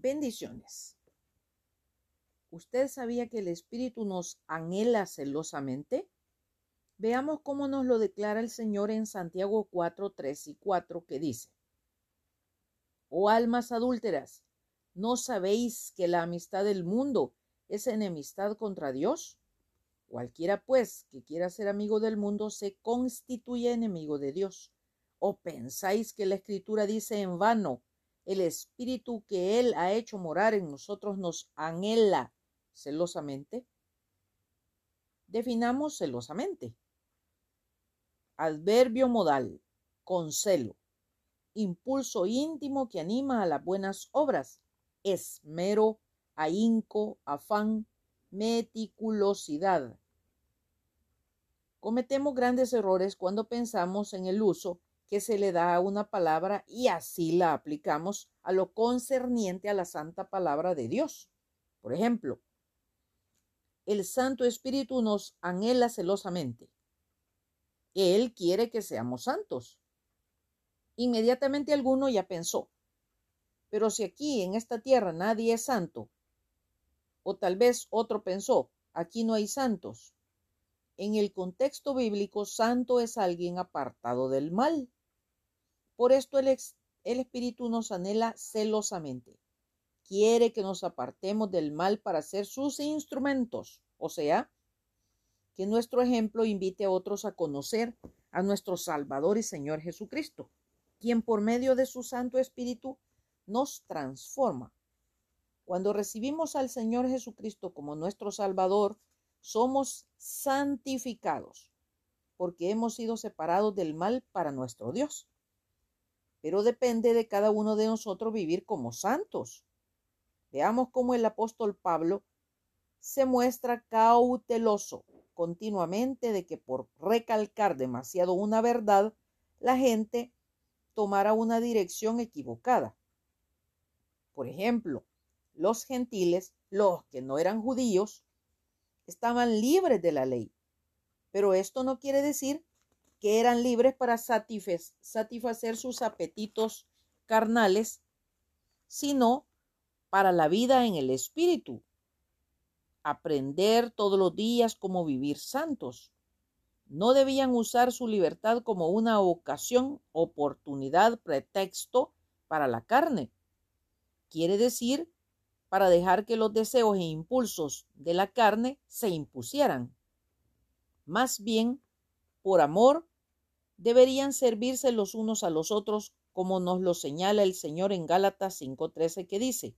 Bendiciones. ¿Usted sabía que el Espíritu nos anhela celosamente? Veamos cómo nos lo declara el Señor en Santiago 4, 3 y 4, que dice, Oh almas adúlteras, ¿no sabéis que la amistad del mundo es enemistad contra Dios? Cualquiera, pues, que quiera ser amigo del mundo se constituye enemigo de Dios. ¿O pensáis que la Escritura dice en vano, el Espíritu que Él ha hecho morar en nosotros nos anhela celosamente? Definamos celosamente. Adverbio modal, con celo. Impulso íntimo que anima a las buenas obras. Esmero, ahínco, afán, meticulosidad. Cometemos grandes errores cuando pensamos en el uso que se le da a una palabra y así la aplicamos a lo concerniente a la santa palabra de Dios. Por ejemplo, el Santo Espíritu nos anhela celosamente. Él quiere que seamos santos. Inmediatamente alguno ya pensó, pero si aquí en esta tierra nadie es santo, o tal vez otro pensó, aquí no hay santos. En el contexto bíblico, santo es alguien apartado del mal. Por esto el, el Espíritu nos anhela celosamente. Quiere que nos apartemos del mal para ser sus instrumentos, o sea, que nuestro ejemplo invite a otros a conocer a nuestro Salvador y Señor Jesucristo, quien por medio de su Santo Espíritu nos transforma cuando recibimos al Señor Jesucristo como nuestro Salvador, somos santificados, porque hemos sido separados del mal para nuestro Dios. Pero depende de cada uno de nosotros vivir como santos. Veamos cómo el apóstol Pablo se muestra cauteloso continuamente de que por recalcar demasiado una verdad, la gente tomara una dirección equivocada. Por ejemplo, los gentiles, los que no eran judíos, estaban libres de la ley. Pero esto no quiere decir que eran libres para satisfacer sus apetitos carnales, sino para la vida en el Espíritu. Aprender todos los días cómo vivir santos. No debían usar su libertad como una ocasión, oportunidad, pretexto para la carne. Quiere decir para dejar que los deseos e impulsos de la carne se impusieran. Más bien, por amor, deberían servirse los unos a los otros, como nos lo señala el Señor en Gálatas 5:13 que dice,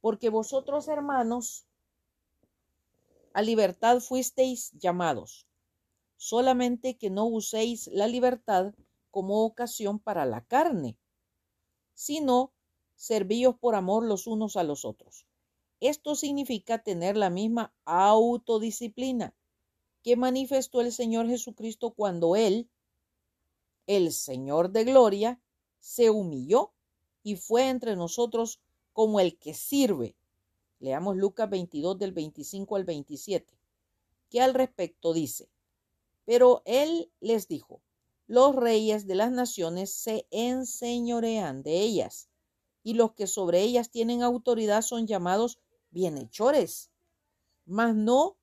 porque vosotros hermanos a libertad fuisteis llamados, solamente que no uséis la libertad como ocasión para la carne, sino servíos por amor los unos a los otros. Esto significa tener la misma autodisciplina que manifestó el Señor Jesucristo cuando Él, el Señor de gloria, se humilló y fue entre nosotros como el que sirve. Leamos Lucas 22 del 25 al 27, que al respecto dice, pero Él les dijo, los reyes de las naciones se enseñorean de ellas y los que sobre ellas tienen autoridad son llamados bienhechores. Mas no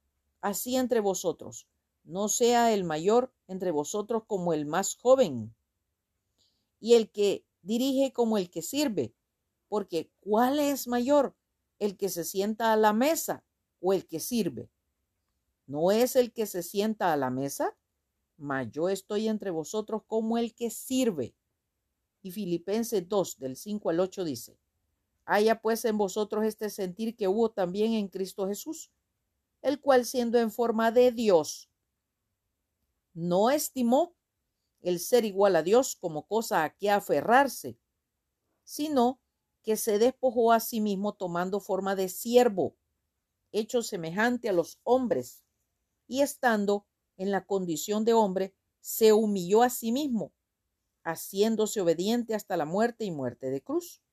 así entre vosotros, no sea el mayor entre vosotros como el más joven, y el que dirige como el que sirve, porque ¿cuál es mayor? ¿El que se sienta a la mesa o el que sirve? ¿No es el que se sienta a la mesa? Mas yo estoy entre vosotros como el que sirve. Y Filipenses 2, del 5 al 8 dice, haya pues en vosotros este sentir que hubo también en Cristo Jesús, el cual siendo en forma de Dios, no estimó el ser igual a Dios como cosa a que aferrarse, sino que se despojó a sí mismo tomando forma de siervo, hecho semejante a los hombres, y estando en la condición de hombre, se humilló a sí mismo, haciéndose obediente hasta la muerte y muerte de cruz.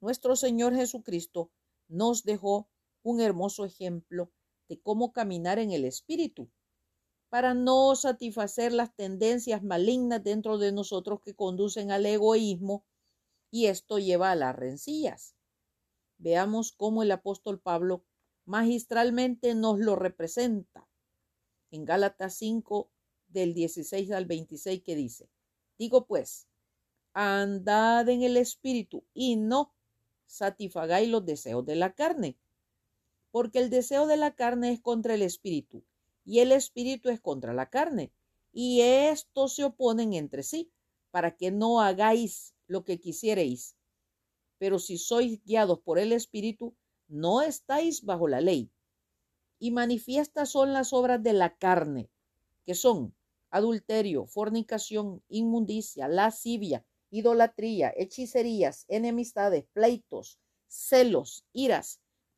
Nuestro Señor Jesucristo nos dejó un hermoso ejemplo de cómo caminar en el Espíritu, para no satisfacer las tendencias malignas dentro de nosotros que conducen al egoísmo, y esto lleva a las rencillas. Veamos cómo el apóstol Pablo magistralmente nos lo representa en Gálatas 5 del 16 al 26 que dice, digo pues, andad en el espíritu y no satisfagáis los deseos de la carne, porque el deseo de la carne es contra el espíritu y el espíritu es contra la carne, y estos se oponen entre sí, para que no hagáis lo que quisiereis. Pero si sois guiados por el espíritu, no estáis bajo la ley. Y manifiestas son las obras de la carne, que son adulterio, fornicación, inmundicia, lascivia, idolatría, hechicerías, enemistades, pleitos, celos, iras,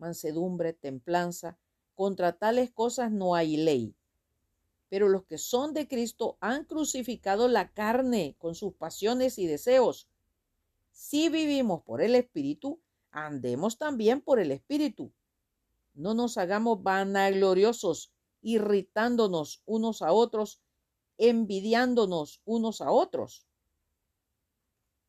mansedumbre, templanza. Contra tales cosas no hay ley. Pero los que son de Cristo han crucificado la carne con sus pasiones y deseos. Si vivimos por el Espíritu, andemos también por el Espíritu. No nos hagamos vanagloriosos, irritándonos unos a otros, envidiándonos unos a otros.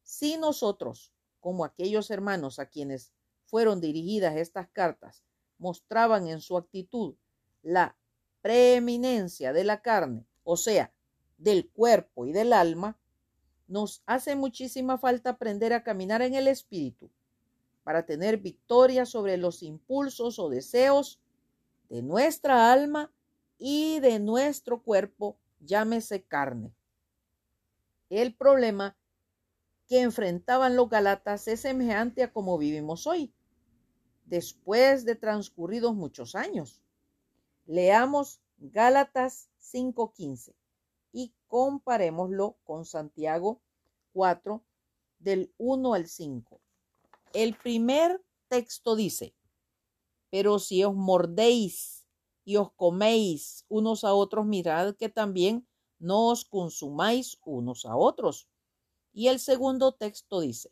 Si nosotros, como aquellos hermanos a quienes fueron dirigidas estas cartas, mostraban en su actitud la preeminencia de la carne, o sea, del cuerpo y del alma, nos hace muchísima falta aprender a caminar en el espíritu para tener victoria sobre los impulsos o deseos de nuestra alma y de nuestro cuerpo, llámese carne. El problema que enfrentaban los Galatas es semejante a como vivimos hoy, después de transcurridos muchos años. Leamos Gálatas 5.15 y comparémoslo con Santiago 4 del 1 al 5. El primer texto dice, pero si os mordéis y os coméis unos a otros, mirad que también no os consumáis unos a otros. Y el segundo texto dice,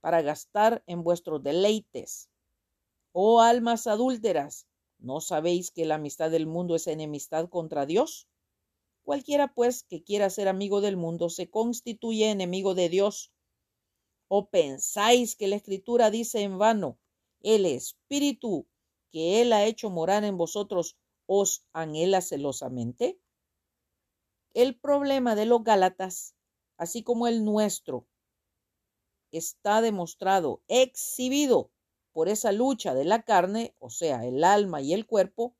para gastar en vuestros deleites. Oh almas adúlteras, ¿no sabéis que la amistad del mundo es enemistad contra Dios? Cualquiera, pues, que quiera ser amigo del mundo se constituye enemigo de Dios. ¿O pensáis que la Escritura dice en vano, el Espíritu que Él ha hecho morar en vosotros os anhela celosamente? El problema de los Gálatas así como el nuestro, está demostrado, exhibido por esa lucha de la carne, o sea, el alma y el cuerpo,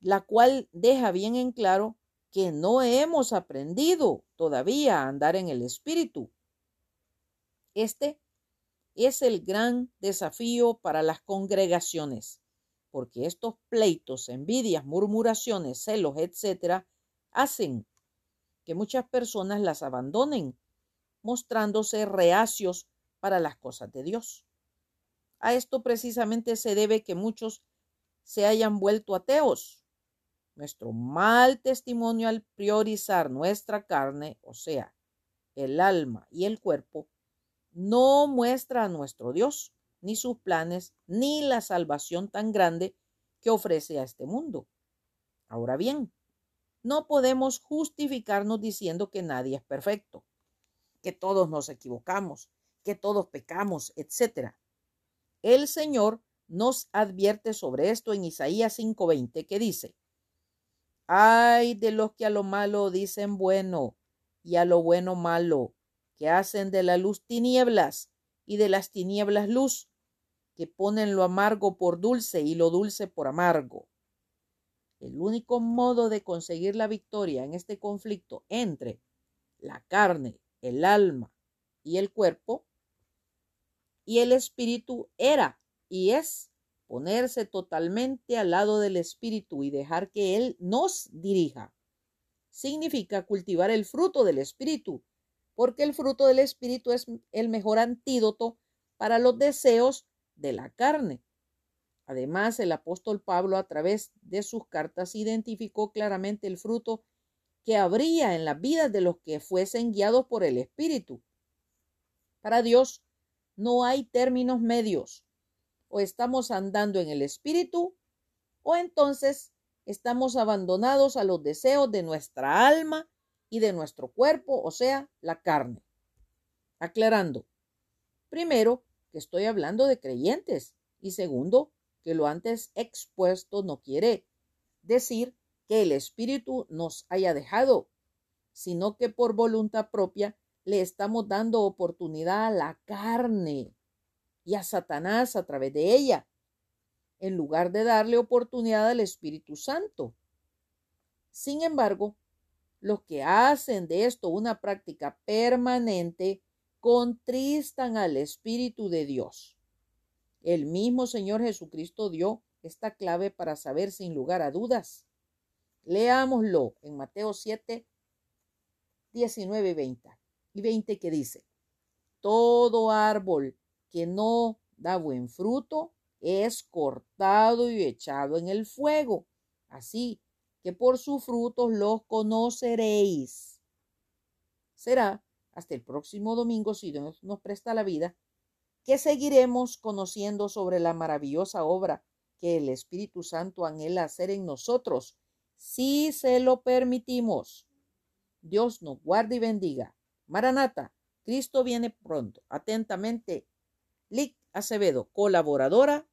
la cual deja bien en claro que no hemos aprendido todavía a andar en el espíritu. Este es el gran desafío para las congregaciones, porque estos pleitos, envidias, murmuraciones, celos, etcétera, hacen que muchas personas las abandonen, mostrándose reacios para las cosas de Dios. A esto precisamente se debe que muchos se hayan vuelto ateos. Nuestro mal testimonio al priorizar nuestra carne, o sea, el alma y el cuerpo, no muestra a nuestro Dios, ni sus planes, ni la salvación tan grande que ofrece a este mundo. Ahora bien, no podemos justificarnos diciendo que nadie es perfecto, que todos nos equivocamos, que todos pecamos, etc. El Señor nos advierte sobre esto en Isaías 5:20 que dice, ay de los que a lo malo dicen bueno y a lo bueno malo, que hacen de la luz tinieblas y de las tinieblas luz, que ponen lo amargo por dulce y lo dulce por amargo. El único modo de conseguir la victoria en este conflicto entre la carne, el alma y el cuerpo y el espíritu era y es ponerse totalmente al lado del espíritu y dejar que él nos dirija. Significa cultivar el fruto del espíritu, porque el fruto del espíritu es el mejor antídoto para los deseos de la carne. Además, el apóstol Pablo a través de sus cartas identificó claramente el fruto que habría en las vidas de los que fuesen guiados por el Espíritu. Para Dios no hay términos medios. O estamos andando en el Espíritu o entonces estamos abandonados a los deseos de nuestra alma y de nuestro cuerpo, o sea, la carne. Aclarando, primero, que estoy hablando de creyentes y segundo, que lo antes expuesto no quiere decir que el Espíritu nos haya dejado, sino que por voluntad propia le estamos dando oportunidad a la carne y a Satanás a través de ella, en lugar de darle oportunidad al Espíritu Santo. Sin embargo, los que hacen de esto una práctica permanente contristan al Espíritu de Dios. El mismo Señor Jesucristo dio esta clave para saber sin lugar a dudas. Leámoslo en Mateo 7, 19 y 20. Y 20 que dice, todo árbol que no da buen fruto es cortado y echado en el fuego. Así que por sus frutos los conoceréis. Será hasta el próximo domingo, si Dios nos presta la vida, que seguiremos conociendo sobre la maravillosa obra que el Espíritu Santo anhela hacer en nosotros, si se lo permitimos. Dios nos guarde y bendiga. Maranata, Cristo viene pronto. Atentamente, Lic Acevedo, colaboradora